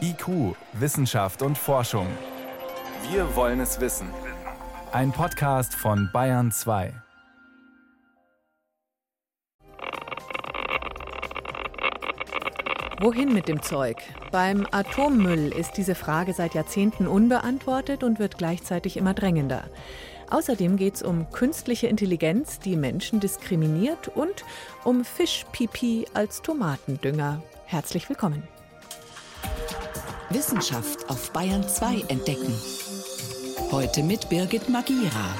IQ, Wissenschaft und Forschung. Wir wollen es wissen. Ein Podcast von Bayern 2. Wohin mit dem Zeug? Beim Atommüll ist diese Frage seit Jahrzehnten unbeantwortet und wird gleichzeitig immer drängender. Außerdem geht es um künstliche Intelligenz, die Menschen diskriminiert und um Fischpipi als Tomatendünger. Herzlich willkommen. Wissenschaft auf Bayern 2 entdecken. Heute mit Birgit Magira.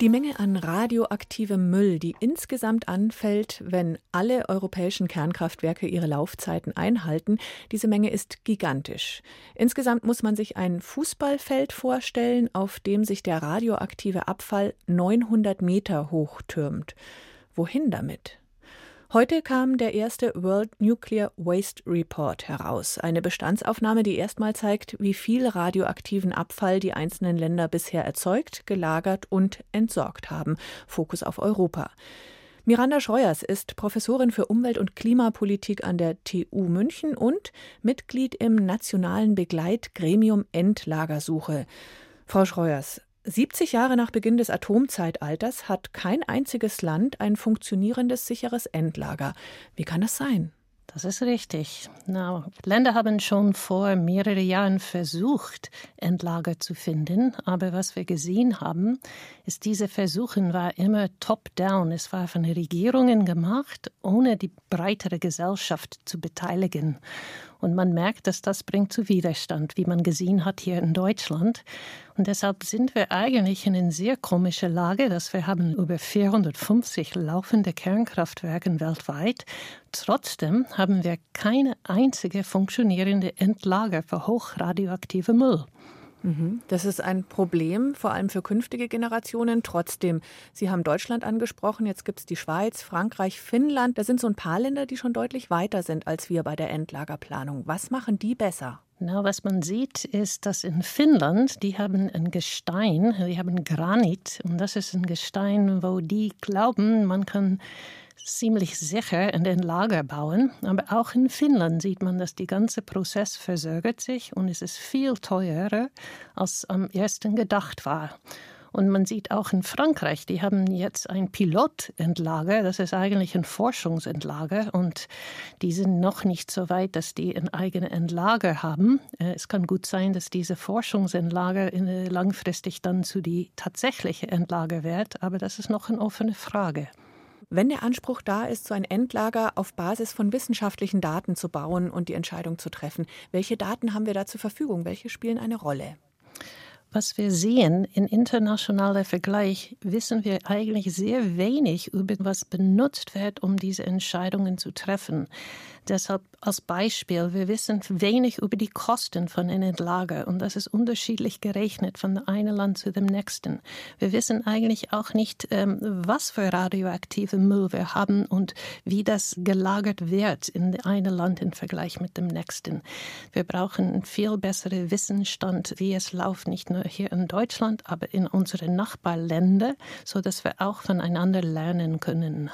Die Menge an radioaktivem Müll, die insgesamt anfällt, wenn alle europäischen Kernkraftwerke ihre Laufzeiten einhalten, diese Menge ist gigantisch. Insgesamt muss man sich ein Fußballfeld vorstellen, auf dem sich der radioaktive Abfall 900 Meter hoch türmt. Wohin damit? Heute kam der erste World Nuclear Waste Report heraus, eine Bestandsaufnahme, die erstmal zeigt, wie viel radioaktiven Abfall die einzelnen Länder bisher erzeugt, gelagert und entsorgt haben. Fokus auf Europa. Miranda Scheuers ist Professorin für Umwelt- und Klimapolitik an der TU München und Mitglied im nationalen Begleitgremium Endlagersuche. Frau Scheuers, 70 Jahre nach Beginn des Atomzeitalters hat kein einziges Land ein funktionierendes, sicheres Endlager. Wie kann das sein? Das ist richtig. Na, Länder haben schon vor mehreren Jahren versucht, Endlager zu finden. Aber was wir gesehen haben, ist, diese Versuche war immer top-down. Es war von Regierungen gemacht, ohne die breitere Gesellschaft zu beteiligen. Und man merkt, dass das bringt zu Widerstand, wie man gesehen hat hier in Deutschland. Und deshalb sind wir eigentlich in einer sehr komischen Lage, dass wir haben über 450 laufende Kernkraftwerke weltweit. Trotzdem haben wir keine einzige funktionierende Endlager für hochradioaktive Müll. Mhm. Das ist ein Problem, vor allem für künftige Generationen. Trotzdem, Sie haben Deutschland angesprochen, jetzt gibt es die Schweiz, Frankreich, Finnland. Da sind so ein paar Länder, die schon deutlich weiter sind als wir bei der Endlagerplanung. Was machen die besser? Na, was man sieht, ist, dass in Finnland, die haben ein Gestein, die haben Granit. Und das ist ein Gestein, wo die glauben, man kann ziemlich sicher in den Lager bauen. Aber auch in Finnland sieht man, dass der ganze Prozess verzögert sich und es ist viel teurer, als am ersten gedacht war. Und man sieht auch in Frankreich, die haben jetzt ein Pilotendlager, das ist eigentlich ein Forschungsendlager und die sind noch nicht so weit, dass die ein eigenes Endlager haben. Äh, es kann gut sein, dass diese Forschungsendlager langfristig dann zu die tatsächliche Endlager wird, aber das ist noch eine offene Frage. Wenn der Anspruch da ist, so ein Endlager auf Basis von wissenschaftlichen Daten zu bauen und die Entscheidung zu treffen, welche Daten haben wir da zur Verfügung? Welche spielen eine Rolle? Was wir sehen in internationaler Vergleich, wissen wir eigentlich sehr wenig über was benutzt wird, um diese Entscheidungen zu treffen. Deshalb als Beispiel, wir wissen wenig über die Kosten von einem Lager und das ist unterschiedlich gerechnet von einem Land zu dem nächsten. Wir wissen eigentlich auch nicht, ähm, was für radioaktive Müll wir haben und wie das gelagert wird in einem Land im Vergleich mit dem nächsten. Wir brauchen viel besseren Wissensstand, wie es läuft, nicht nur hier in Deutschland, aber in unseren Nachbarländern, so dass wir auch voneinander lernen können.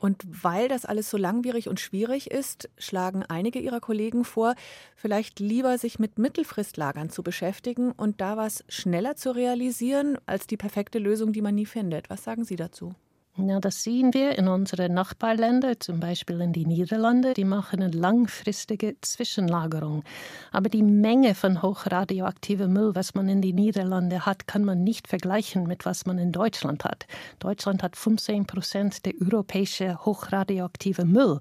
Und weil das alles so langwierig und schwierig ist, schlagen einige ihrer Kollegen vor, vielleicht lieber sich mit Mittelfristlagern zu beschäftigen und da was schneller zu realisieren als die perfekte Lösung, die man nie findet. Was sagen Sie dazu? Ja, das sehen wir in unseren Nachbarländern, zum Beispiel in die Niederlande. Die machen eine langfristige Zwischenlagerung. Aber die Menge von hochradioaktivem Müll, was man in die Niederlande hat, kann man nicht vergleichen mit was man in Deutschland hat. Deutschland hat 15 Prozent der europäischen hochradioaktiven Müll.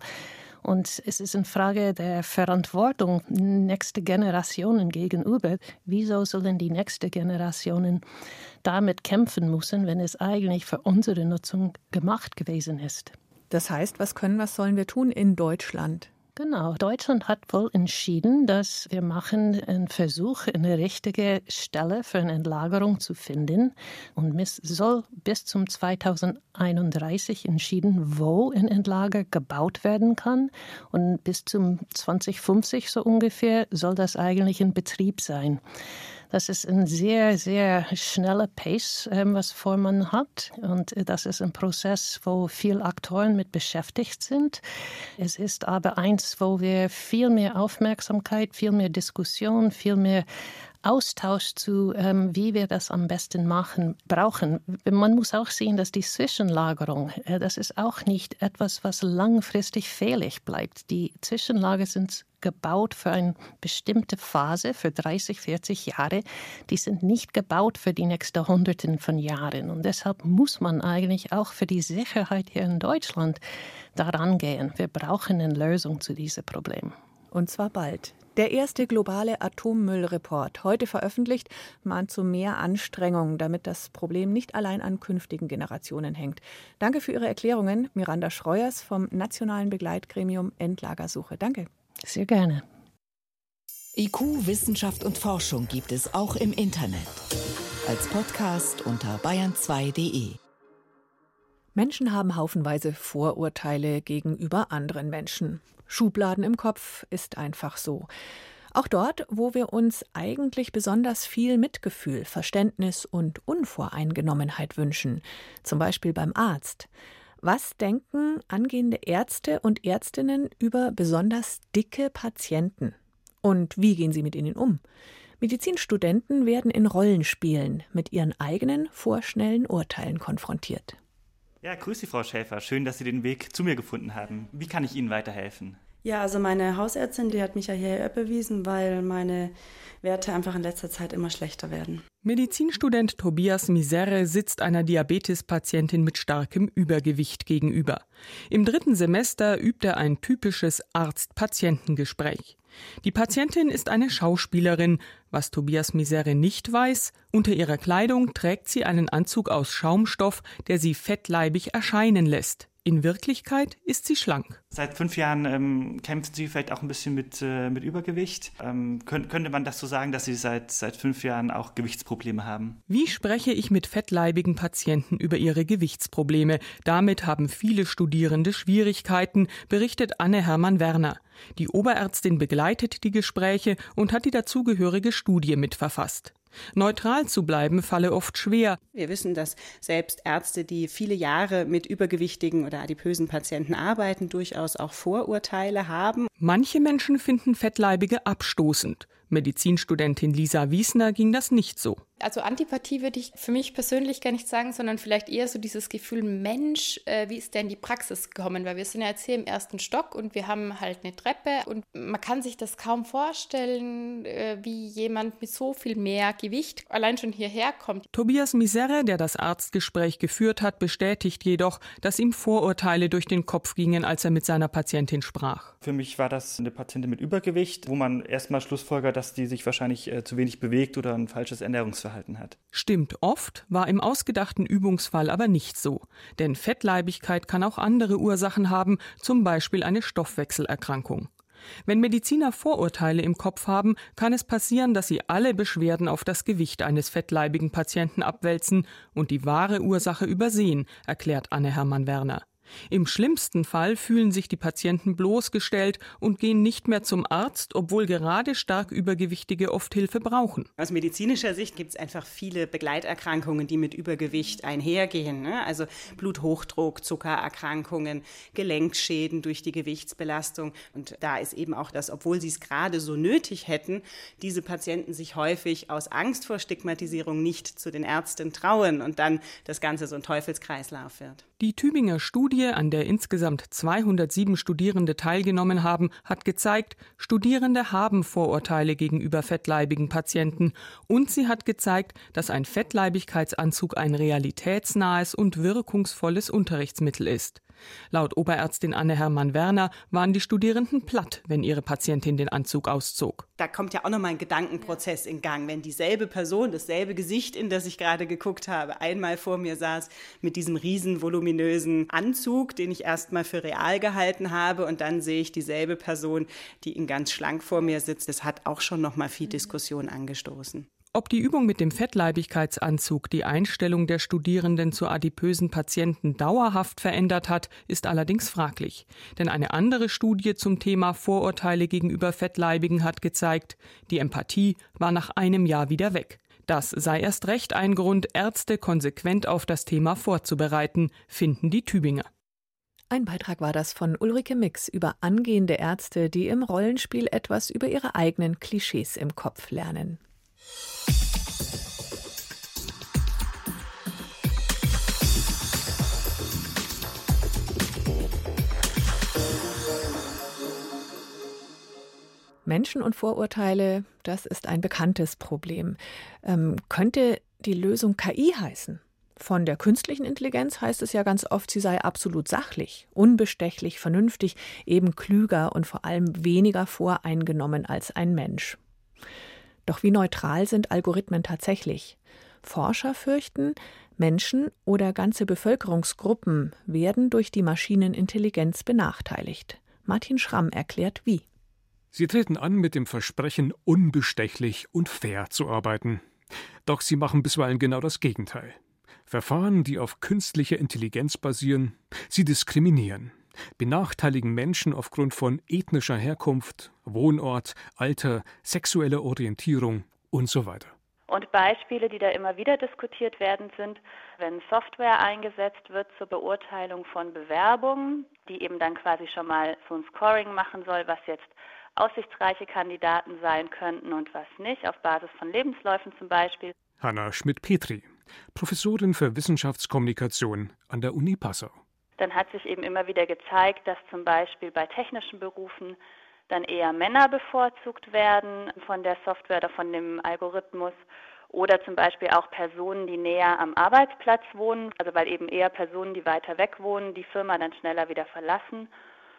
Und es ist eine Frage der Verantwortung nächste Generationen gegenüber. Wieso sollen die nächsten Generationen damit kämpfen müssen, wenn es eigentlich für unsere Nutzung gemacht gewesen ist? Das heißt, was können, was sollen wir tun in Deutschland? Genau. Deutschland hat wohl entschieden, dass wir machen einen Versuch, eine richtige Stelle für eine Entlagerung zu finden. Und es soll bis zum 2031 entschieden, wo ein Endlager gebaut werden kann. Und bis zum 2050 so ungefähr soll das eigentlich in Betrieb sein. Das ist ein sehr, sehr schneller Pace, ähm, was vor man hat. Und das ist ein Prozess, wo viele Aktoren mit beschäftigt sind. Es ist aber eins, wo wir viel mehr Aufmerksamkeit, viel mehr Diskussion, viel mehr Austausch zu, ähm, wie wir das am besten machen, brauchen. Man muss auch sehen, dass die Zwischenlagerung, äh, das ist auch nicht etwas, was langfristig fehlig bleibt. Die Zwischenlager sind gebaut für eine bestimmte Phase, für 30, 40 Jahre. Die sind nicht gebaut für die nächsten Hunderten von Jahren. Und deshalb muss man eigentlich auch für die Sicherheit hier in Deutschland daran gehen. Wir brauchen eine Lösung zu diesem Problem. Und zwar bald. Der erste globale Atommüllreport, heute veröffentlicht, mahnt zu mehr Anstrengungen, damit das Problem nicht allein an künftigen Generationen hängt. Danke für Ihre Erklärungen, Miranda Schreuers vom Nationalen Begleitgremium Endlagersuche. Danke. Sehr gerne. IQ, Wissenschaft und Forschung gibt es auch im Internet. Als Podcast unter bayern2.de. Menschen haben haufenweise Vorurteile gegenüber anderen Menschen. Schubladen im Kopf ist einfach so. Auch dort, wo wir uns eigentlich besonders viel Mitgefühl, Verständnis und Unvoreingenommenheit wünschen, zum Beispiel beim Arzt. Was denken angehende Ärzte und Ärztinnen über besonders dicke Patienten? Und wie gehen sie mit ihnen um? Medizinstudenten werden in Rollenspielen mit ihren eigenen vorschnellen Urteilen konfrontiert. Ja, grüß Sie, Frau Schäfer. Schön, dass Sie den Weg zu mir gefunden haben. Wie kann ich Ihnen weiterhelfen? Ja, also meine Hausärztin, die hat mich ja hierher bewiesen, weil meine Werte einfach in letzter Zeit immer schlechter werden. Medizinstudent Tobias Misere sitzt einer Diabetespatientin mit starkem Übergewicht gegenüber. Im dritten Semester übt er ein typisches Arzt-Patientengespräch. Die Patientin ist eine Schauspielerin. Was Tobias Misere nicht weiß, unter ihrer Kleidung trägt sie einen Anzug aus Schaumstoff, der sie fettleibig erscheinen lässt. In Wirklichkeit ist sie schlank. Seit fünf Jahren ähm, kämpft sie vielleicht auch ein bisschen mit, äh, mit Übergewicht. Ähm, könnt, könnte man das so sagen, dass Sie seit, seit fünf Jahren auch Gewichtsprobleme haben? Wie spreche ich mit fettleibigen Patienten über ihre Gewichtsprobleme? Damit haben viele Studierende Schwierigkeiten, berichtet Anne Hermann-Werner. Die Oberärztin begleitet die Gespräche und hat die dazugehörige Studie mitverfasst. Neutral zu bleiben falle oft schwer. Wir wissen, dass selbst Ärzte, die viele Jahre mit übergewichtigen oder adipösen Patienten arbeiten, durchaus auch Vorurteile haben. Manche Menschen finden Fettleibige abstoßend. Medizinstudentin Lisa Wiesner ging das nicht so. Also Antipathie würde ich für mich persönlich gar nicht sagen, sondern vielleicht eher so dieses Gefühl, Mensch, äh, wie ist der in die Praxis gekommen? Weil wir sind ja jetzt hier im ersten Stock und wir haben halt eine Treppe und man kann sich das kaum vorstellen, äh, wie jemand mit so viel mehr Gewicht allein schon hierher kommt. Tobias Misere, der das Arztgespräch geführt hat, bestätigt jedoch, dass ihm Vorurteile durch den Kopf gingen, als er mit seiner Patientin sprach. Für mich war das eine Patientin mit Übergewicht, wo man erstmal schlussfolgert, dass die sich wahrscheinlich äh, zu wenig bewegt oder ein falsches Ernährungsverhalten hat. Stimmt oft, war im ausgedachten Übungsfall aber nicht so. Denn Fettleibigkeit kann auch andere Ursachen haben, zum Beispiel eine Stoffwechselerkrankung. Wenn Mediziner Vorurteile im Kopf haben, kann es passieren, dass sie alle Beschwerden auf das Gewicht eines fettleibigen Patienten abwälzen und die wahre Ursache übersehen, erklärt Anne Hermann Werner. Im schlimmsten Fall fühlen sich die Patienten bloßgestellt und gehen nicht mehr zum Arzt, obwohl gerade stark Übergewichtige oft Hilfe brauchen. Aus medizinischer Sicht gibt es einfach viele Begleiterkrankungen, die mit Übergewicht einhergehen. Ne? Also Bluthochdruck, Zuckererkrankungen, Gelenkschäden durch die Gewichtsbelastung. Und da ist eben auch das, obwohl sie es gerade so nötig hätten, diese Patienten sich häufig aus Angst vor Stigmatisierung nicht zu den Ärzten trauen und dann das Ganze so ein Teufelskreislauf wird. Die Tübinger Studie, an der insgesamt 207 Studierende teilgenommen haben, hat gezeigt, Studierende haben Vorurteile gegenüber fettleibigen Patienten und sie hat gezeigt, dass ein Fettleibigkeitsanzug ein realitätsnahes und wirkungsvolles Unterrichtsmittel ist. Laut Oberärztin Anne Hermann Werner waren die Studierenden platt, wenn ihre Patientin den Anzug auszog. Da kommt ja auch nochmal ein Gedankenprozess in Gang, wenn dieselbe Person, dasselbe Gesicht, in das ich gerade geguckt habe, einmal vor mir saß mit diesem riesen voluminösen Anzug, den ich erstmal für real gehalten habe und dann sehe ich dieselbe Person, die in ganz schlank vor mir sitzt. Das hat auch schon nochmal viel Diskussion angestoßen. Ob die Übung mit dem Fettleibigkeitsanzug die Einstellung der Studierenden zu adipösen Patienten dauerhaft verändert hat, ist allerdings fraglich. Denn eine andere Studie zum Thema Vorurteile gegenüber Fettleibigen hat gezeigt, die Empathie war nach einem Jahr wieder weg. Das sei erst recht ein Grund, Ärzte konsequent auf das Thema vorzubereiten, finden die Tübinger. Ein Beitrag war das von Ulrike Mix über angehende Ärzte, die im Rollenspiel etwas über ihre eigenen Klischees im Kopf lernen. Menschen und Vorurteile, das ist ein bekanntes Problem. Ähm, könnte die Lösung KI heißen? Von der künstlichen Intelligenz heißt es ja ganz oft, sie sei absolut sachlich, unbestechlich, vernünftig, eben klüger und vor allem weniger voreingenommen als ein Mensch. Doch wie neutral sind Algorithmen tatsächlich? Forscher fürchten, Menschen oder ganze Bevölkerungsgruppen werden durch die Maschinenintelligenz benachteiligt. Martin Schramm erklärt wie. Sie treten an mit dem Versprechen, unbestechlich und fair zu arbeiten. Doch sie machen bisweilen genau das Gegenteil. Verfahren, die auf künstlicher Intelligenz basieren, sie diskriminieren benachteiligen Menschen aufgrund von ethnischer Herkunft, Wohnort, Alter, sexueller Orientierung und so weiter. Und Beispiele, die da immer wieder diskutiert werden, sind, wenn Software eingesetzt wird zur Beurteilung von Bewerbungen, die eben dann quasi schon mal so ein Scoring machen soll, was jetzt aussichtsreiche Kandidaten sein könnten und was nicht, auf Basis von Lebensläufen zum Beispiel. Hanna Schmidt-Petri, Professorin für Wissenschaftskommunikation an der Uni Passau dann hat sich eben immer wieder gezeigt, dass zum Beispiel bei technischen Berufen dann eher Männer bevorzugt werden von der Software oder von dem Algorithmus oder zum Beispiel auch Personen, die näher am Arbeitsplatz wohnen, also weil eben eher Personen, die weiter weg wohnen, die Firma dann schneller wieder verlassen.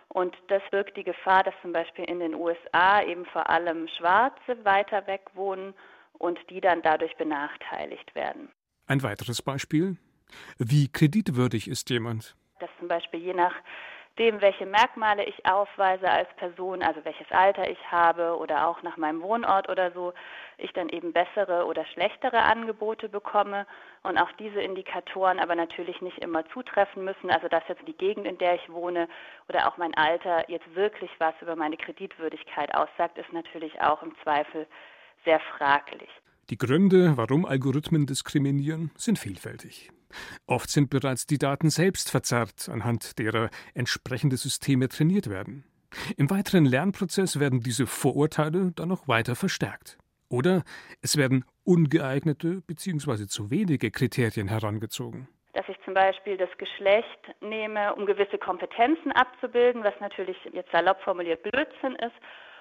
Und das birgt die Gefahr, dass zum Beispiel in den USA eben vor allem Schwarze weiter weg wohnen und die dann dadurch benachteiligt werden. Ein weiteres Beispiel. Wie kreditwürdig ist jemand? Dass zum Beispiel je nachdem, welche Merkmale ich aufweise als Person, also welches Alter ich habe oder auch nach meinem Wohnort oder so, ich dann eben bessere oder schlechtere Angebote bekomme und auch diese Indikatoren aber natürlich nicht immer zutreffen müssen, also dass jetzt die Gegend, in der ich wohne oder auch mein Alter jetzt wirklich was über meine Kreditwürdigkeit aussagt, ist natürlich auch im Zweifel sehr fraglich. Die Gründe, warum Algorithmen diskriminieren, sind vielfältig. Oft sind bereits die Daten selbst verzerrt, anhand derer entsprechende Systeme trainiert werden. Im weiteren Lernprozess werden diese Vorurteile dann noch weiter verstärkt. Oder es werden ungeeignete bzw. zu wenige Kriterien herangezogen. Dass ich zum Beispiel das Geschlecht nehme, um gewisse Kompetenzen abzubilden, was natürlich jetzt salopp formuliert Blödsinn ist,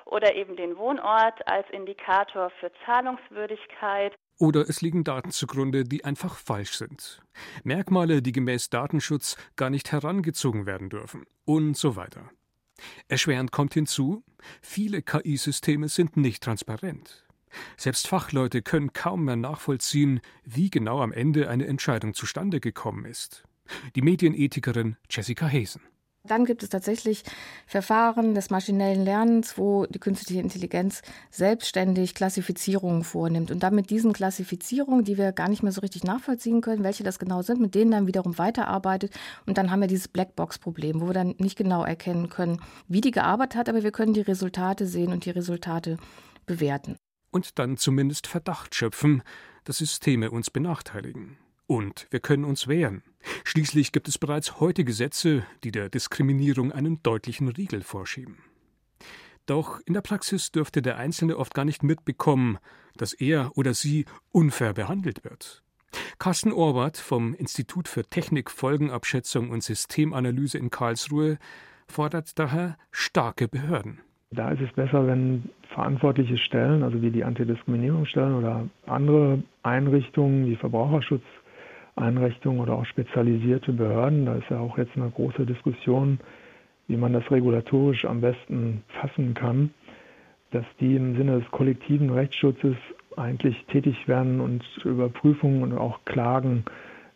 oder eben den Wohnort als Indikator für Zahlungswürdigkeit. Oder es liegen Daten zugrunde, die einfach falsch sind. Merkmale, die gemäß Datenschutz gar nicht herangezogen werden dürfen. Und so weiter. Erschwerend kommt hinzu, viele KI-Systeme sind nicht transparent. Selbst Fachleute können kaum mehr nachvollziehen, wie genau am Ende eine Entscheidung zustande gekommen ist. Die Medienethikerin Jessica Hesen. Dann gibt es tatsächlich Verfahren des maschinellen Lernens, wo die künstliche Intelligenz selbstständig Klassifizierungen vornimmt und dann mit diesen Klassifizierungen, die wir gar nicht mehr so richtig nachvollziehen können, welche das genau sind, mit denen dann wiederum weiterarbeitet und dann haben wir dieses Blackbox-Problem, wo wir dann nicht genau erkennen können, wie die gearbeitet hat, aber wir können die Resultate sehen und die Resultate bewerten. Und dann zumindest Verdacht schöpfen, dass Systeme uns benachteiligen. Und wir können uns wehren. Schließlich gibt es bereits heute Gesetze, die der Diskriminierung einen deutlichen Riegel vorschieben. Doch in der Praxis dürfte der Einzelne oft gar nicht mitbekommen, dass er oder sie unfair behandelt wird. Carsten Orwart vom Institut für Technik, Folgenabschätzung und Systemanalyse in Karlsruhe fordert daher starke Behörden. Da ist es besser, wenn verantwortliche Stellen, also wie die Antidiskriminierungsstellen oder andere Einrichtungen wie Verbraucherschutz, Einrichtungen oder auch spezialisierte Behörden. Da ist ja auch jetzt eine große Diskussion, wie man das regulatorisch am besten fassen kann, dass die im Sinne des kollektiven Rechtsschutzes eigentlich tätig werden und Überprüfungen und auch Klagen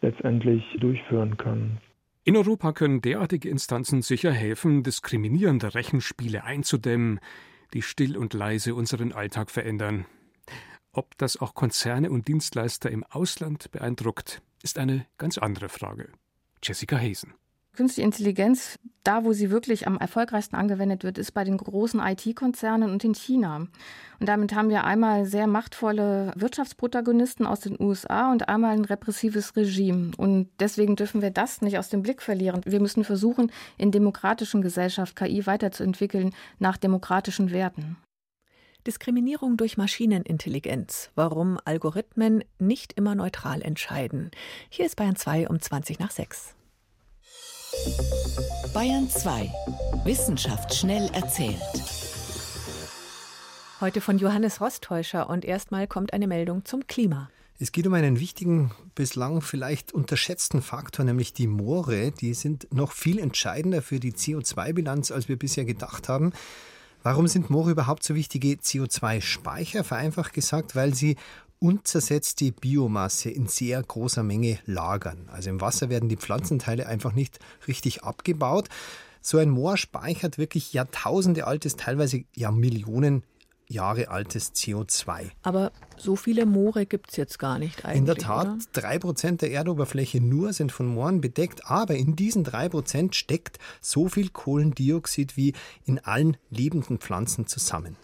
letztendlich durchführen können. In Europa können derartige Instanzen sicher helfen, diskriminierende Rechenspiele einzudämmen, die still und leise unseren Alltag verändern. Ob das auch Konzerne und Dienstleister im Ausland beeindruckt, ist eine ganz andere Frage. Jessica Hazen. Künstliche Intelligenz, da wo sie wirklich am erfolgreichsten angewendet wird, ist bei den großen IT-Konzernen und in China. Und damit haben wir einmal sehr machtvolle Wirtschaftsprotagonisten aus den USA und einmal ein repressives Regime. Und deswegen dürfen wir das nicht aus dem Blick verlieren. Wir müssen versuchen, in demokratischen Gesellschaft KI weiterzuentwickeln nach demokratischen Werten. Diskriminierung durch Maschinenintelligenz. Warum Algorithmen nicht immer neutral entscheiden. Hier ist Bayern 2 um 20 nach 6. Bayern 2. Wissenschaft schnell erzählt. Heute von Johannes Rostäuscher und erstmal kommt eine Meldung zum Klima. Es geht um einen wichtigen, bislang vielleicht unterschätzten Faktor, nämlich die Moore. Die sind noch viel entscheidender für die CO2-Bilanz, als wir bisher gedacht haben. Warum sind Moore überhaupt so wichtige CO2-Speicher? Vereinfacht gesagt, weil sie unzersetzte Biomasse in sehr großer Menge lagern. Also im Wasser werden die Pflanzenteile einfach nicht richtig abgebaut. So ein Moor speichert wirklich Jahrtausende altes, teilweise ja Millionen Jahre altes CO2. Aber so viele Moore gibt es jetzt gar nicht eigentlich. In der Tat, oder? drei Prozent der Erdoberfläche nur sind von Mooren bedeckt, aber in diesen drei Prozent steckt so viel Kohlendioxid wie in allen lebenden Pflanzen zusammen.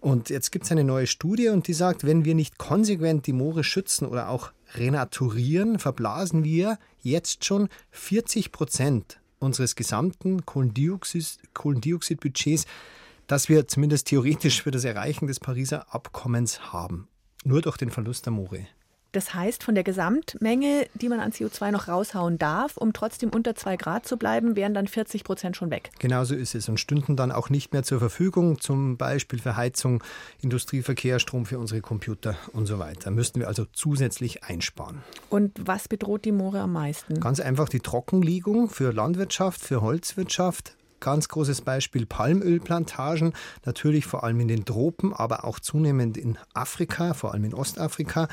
Und jetzt gibt es eine neue Studie und die sagt, wenn wir nicht konsequent die Moore schützen oder auch renaturieren, verblasen wir jetzt schon 40 Prozent unseres gesamten Kohlendioxid, Kohlendioxidbudgets, das wir zumindest theoretisch für das Erreichen des Pariser Abkommens haben. Nur durch den Verlust der Moore. Das heißt, von der Gesamtmenge, die man an CO2 noch raushauen darf, um trotzdem unter 2 Grad zu bleiben, wären dann 40 Prozent schon weg. Genau so ist es und stünden dann auch nicht mehr zur Verfügung, zum Beispiel für Heizung, Industrieverkehr, Strom für unsere Computer und so weiter. Müssten wir also zusätzlich einsparen. Und was bedroht die Moore am meisten? Ganz einfach die Trockenlegung für Landwirtschaft, für Holzwirtschaft, Ganz großes Beispiel Palmölplantagen, natürlich vor allem in den Tropen, aber auch zunehmend in Afrika, vor allem in Ostafrika.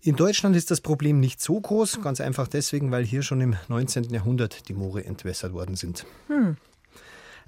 In Deutschland ist das Problem nicht so groß, ganz einfach deswegen, weil hier schon im 19. Jahrhundert die Moore entwässert worden sind. Hm.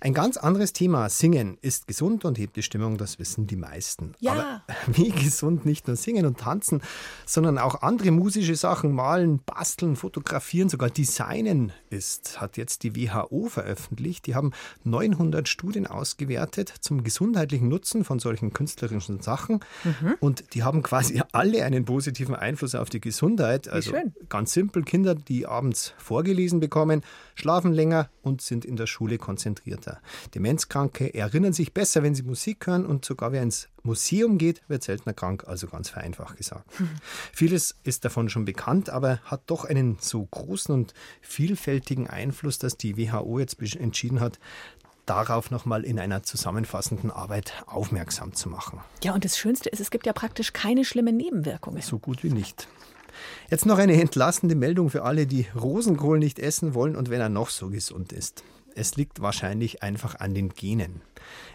Ein ganz anderes Thema, Singen, ist gesund und hebt die Stimmung, das wissen die meisten. Ja. Aber wie gesund nicht nur Singen und Tanzen, sondern auch andere musische Sachen, Malen, Basteln, Fotografieren, sogar Designen ist, hat jetzt die WHO veröffentlicht. Die haben 900 Studien ausgewertet zum gesundheitlichen Nutzen von solchen künstlerischen Sachen. Mhm. Und die haben quasi alle einen positiven Einfluss auf die Gesundheit. Also ganz simpel, Kinder, die abends vorgelesen bekommen, schlafen länger und sind in der Schule konzentrierter weiter. Demenzkranke erinnern sich besser, wenn sie Musik hören und sogar wer ins Museum geht, wird seltener krank, also ganz vereinfacht gesagt. Mhm. Vieles ist davon schon bekannt, aber hat doch einen so großen und vielfältigen Einfluss, dass die WHO jetzt entschieden hat, darauf nochmal in einer zusammenfassenden Arbeit aufmerksam zu machen. Ja, und das Schönste ist, es gibt ja praktisch keine schlimmen Nebenwirkungen. So gut wie nicht. Jetzt noch eine entlastende Meldung für alle, die Rosenkohl nicht essen wollen und wenn er noch so gesund ist. Es liegt wahrscheinlich einfach an den Genen.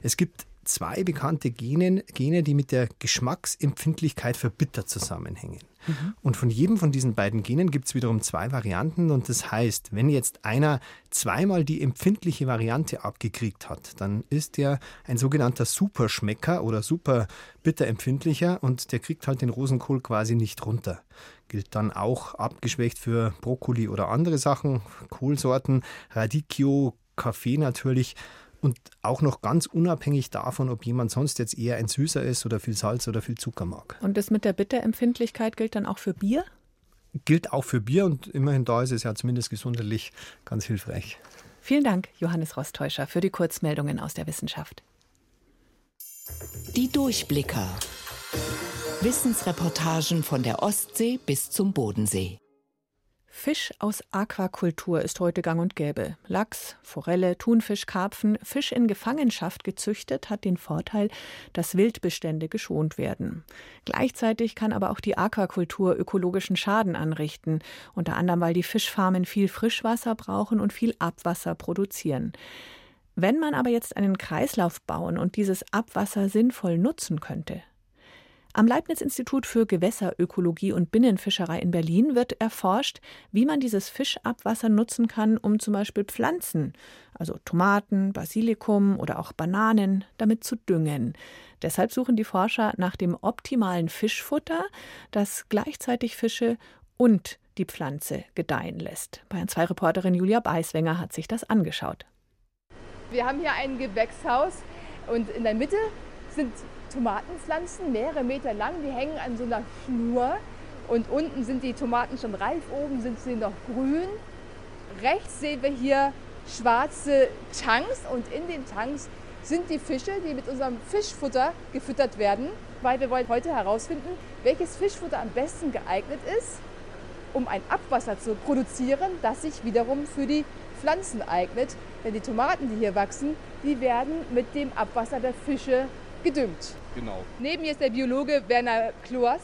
Es gibt zwei bekannte Gene, Gene, die mit der Geschmacksempfindlichkeit für Bitter zusammenhängen. Mhm. Und von jedem von diesen beiden Genen gibt es wiederum zwei Varianten. Und das heißt, wenn jetzt einer zweimal die empfindliche Variante abgekriegt hat, dann ist der ein sogenannter Superschmecker oder super bitterempfindlicher und der kriegt halt den Rosenkohl quasi nicht runter. Gilt dann auch abgeschwächt für Brokkoli oder andere Sachen, Kohlsorten, Radicchio, Kaffee natürlich und auch noch ganz unabhängig davon, ob jemand sonst jetzt eher ein Süßer ist oder viel Salz oder viel Zucker mag. Und das mit der Bitterempfindlichkeit gilt dann auch für Bier? Gilt auch für Bier und immerhin da ist es ja zumindest gesundheitlich ganz hilfreich. Vielen Dank, Johannes Rostäuscher, für die Kurzmeldungen aus der Wissenschaft. Die Durchblicker. Wissensreportagen von der Ostsee bis zum Bodensee. Fisch aus Aquakultur ist heute gang und gäbe. Lachs, Forelle, Thunfisch, Karpfen, Fisch in Gefangenschaft gezüchtet hat den Vorteil, dass Wildbestände geschont werden. Gleichzeitig kann aber auch die Aquakultur ökologischen Schaden anrichten, unter anderem weil die Fischfarmen viel Frischwasser brauchen und viel Abwasser produzieren. Wenn man aber jetzt einen Kreislauf bauen und dieses Abwasser sinnvoll nutzen könnte, Am Leibniz-Institut für Gewässerökologie und Binnenfischerei in Berlin wird erforscht, wie man dieses Fischabwasser nutzen kann, um zum Beispiel Pflanzen, also Tomaten, Basilikum oder auch Bananen, damit zu düngen. Deshalb suchen die Forscher nach dem optimalen Fischfutter, das gleichzeitig Fische und die Pflanze gedeihen lässt. Bayern 2 Reporterin Julia Beiswenger hat sich das angeschaut. Wir haben hier ein Gewächshaus und in der Mitte sind Tomatenpflanzen, mehrere Meter lang, die hängen an so einer Schnur. Und unten sind die Tomaten schon reif, oben sind sie noch grün. Rechts sehen wir hier schwarze Tanks und in den Tanks sind die Fische, die mit unserem Fischfutter gefüttert werden, weil wir wollen heute herausfinden, welches Fischfutter am besten geeignet ist, um ein Abwasser zu produzieren, das sich wiederum für die Pflanzen eignet. Denn die Tomaten, die hier wachsen, die werden mit dem Abwasser der Fische gedüngt. Genau. Neben mir ist der Biologe Werner Kloas.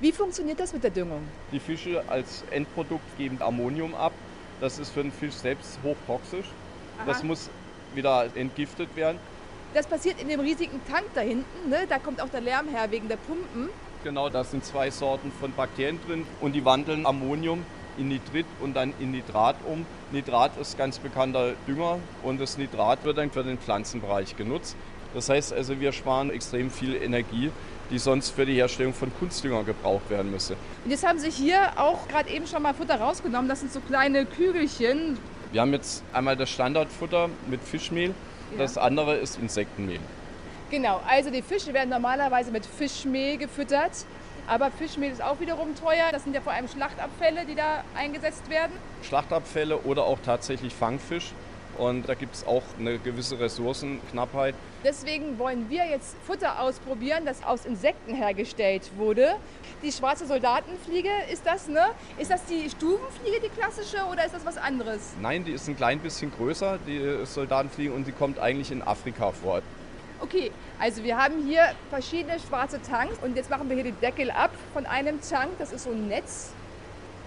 Wie funktioniert das mit der Düngung? Die Fische als Endprodukt geben Ammonium ab. Das ist für den Fisch selbst hochtoxisch. Aha. Das muss wieder entgiftet werden. Das passiert in dem riesigen Tank da hinten. Ne? Da kommt auch der Lärm her wegen der Pumpen. Genau, da sind zwei Sorten von Bakterien drin und die wandeln Ammonium in Nitrit und dann in Nitrat um. Nitrat ist ganz bekannter Dünger und das Nitrat wird dann für den Pflanzenbereich genutzt. Das heißt also, wir sparen extrem viel Energie, die sonst für die Herstellung von Kunstdünger gebraucht werden müsste. Und jetzt haben Sie hier auch gerade eben schon mal Futter rausgenommen. Das sind so kleine Kügelchen. Wir haben jetzt einmal das Standardfutter mit Fischmehl. Ja. Das andere ist Insektenmehl. Genau, also die Fische werden normalerweise mit Fischmehl gefüttert. Aber Fischmehl ist auch wiederum teuer. Das sind ja vor allem Schlachtabfälle, die da eingesetzt werden. Schlachtabfälle oder auch tatsächlich Fangfisch. Und da gibt es auch eine gewisse Ressourcenknappheit. Deswegen wollen wir jetzt Futter ausprobieren, das aus Insekten hergestellt wurde. Die schwarze Soldatenfliege, ist das, ne? Ist das die Stubenfliege, die klassische, oder ist das was anderes? Nein, die ist ein klein bisschen größer, die Soldatenfliege, und die kommt eigentlich in Afrika vor. Okay, also wir haben hier verschiedene schwarze Tanks und jetzt machen wir hier den Deckel ab von einem Tank. Das ist so ein Netz.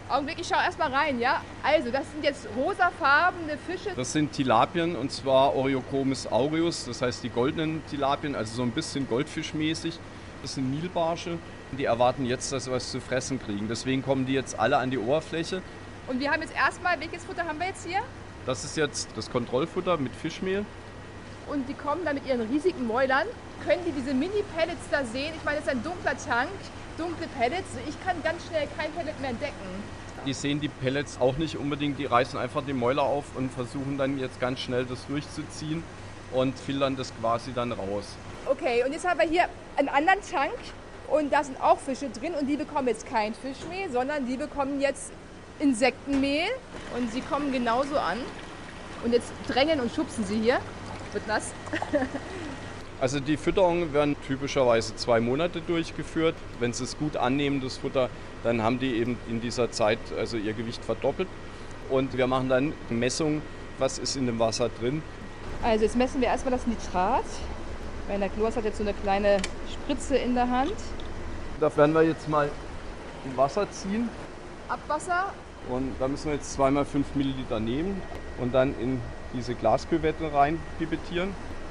Augenblick, ich schaue erstmal rein, ja? Also, das sind jetzt rosafarbene Fische. Das sind Tilapien und zwar Oreochromis aureus, das heißt die goldenen Tilapien, also so ein bisschen goldfischmäßig. Das sind Nilbarsche. Die erwarten jetzt, dass sie was zu fressen kriegen. Deswegen kommen die jetzt alle an die Oberfläche. Und wir haben jetzt erstmal, welches Futter haben wir jetzt hier? Das ist jetzt das Kontrollfutter mit Fischmehl. Und die kommen dann mit ihren riesigen Mäulern. Können die diese Mini-Pellets da sehen? Ich meine, das ist ein dunkler Tank dunkle Pellets. Ich kann ganz schnell kein Pellet mehr entdecken. Die sehen die Pellets auch nicht unbedingt, die reißen einfach die Mäuler auf und versuchen dann jetzt ganz schnell das durchzuziehen und filtern das quasi dann raus. Okay, und jetzt haben wir hier einen anderen Tank und da sind auch Fische drin und die bekommen jetzt kein Fischmehl, sondern die bekommen jetzt Insektenmehl und sie kommen genauso an. Und jetzt drängen und schubsen sie hier. Wird nass. Also die Fütterungen werden typischerweise zwei Monate durchgeführt. Wenn sie es gut annehmen, das Futter, dann haben die eben in dieser Zeit also ihr Gewicht verdoppelt. Und wir machen dann Messungen, was ist in dem Wasser drin. Also jetzt messen wir erstmal das Nitrat. Werner Kloas hat jetzt so eine kleine Spritze in der Hand. Da werden wir jetzt mal im Wasser ziehen. Abwasser. Und da müssen wir jetzt zweimal 5 Milliliter nehmen und dann in diese Glasküvette rein pipettieren.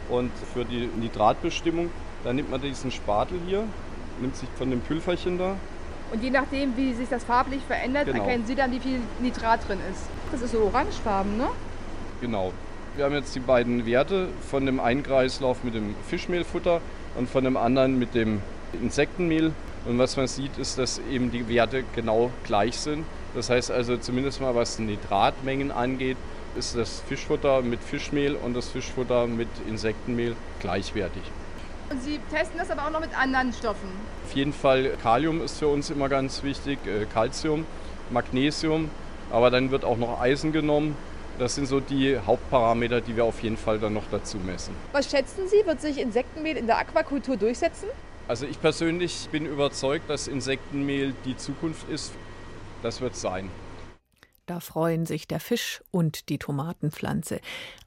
Und für die Nitratbestimmung, da nimmt man diesen Spatel hier, nimmt sich von dem Pülferchen da. Und je nachdem, wie sich das farblich verändert, genau. erkennen Sie dann, wie viel Nitrat drin ist. Das ist so orangefarben, ne? Genau. Wir haben jetzt die beiden Werte von dem einen Kreislauf mit dem Fischmehlfutter und von dem anderen mit dem Insektenmehl. Und was man sieht, ist, dass eben die Werte genau gleich sind. Das heißt also zumindest mal, was Nitratmengen angeht, ist das Fischfutter mit Fischmehl und das Fischfutter mit Insektenmehl gleichwertig. Und Sie testen das aber auch noch mit anderen Stoffen? Auf jeden Fall Kalium ist für uns immer ganz wichtig, Calcium, äh, Magnesium, aber dann wird auch noch Eisen genommen. Das sind so die Hauptparameter, die wir auf jeden Fall dann noch dazu messen. Was schätzen Sie, wird sich Insektenmehl in der Aquakultur durchsetzen? Also ich persönlich bin überzeugt, dass Insektenmehl die Zukunft ist. Das wird sein. Da freuen sich der Fisch und die Tomatenpflanze.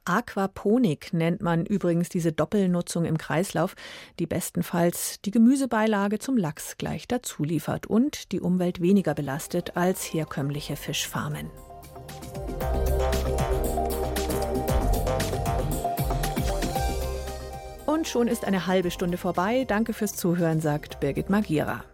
Aquaponik nennt man übrigens diese Doppelnutzung im Kreislauf, die bestenfalls die Gemüsebeilage zum Lachs gleich dazu liefert und die Umwelt weniger belastet als herkömmliche Fischfarmen. Und schon ist eine halbe Stunde vorbei. Danke fürs Zuhören, sagt Birgit Magira.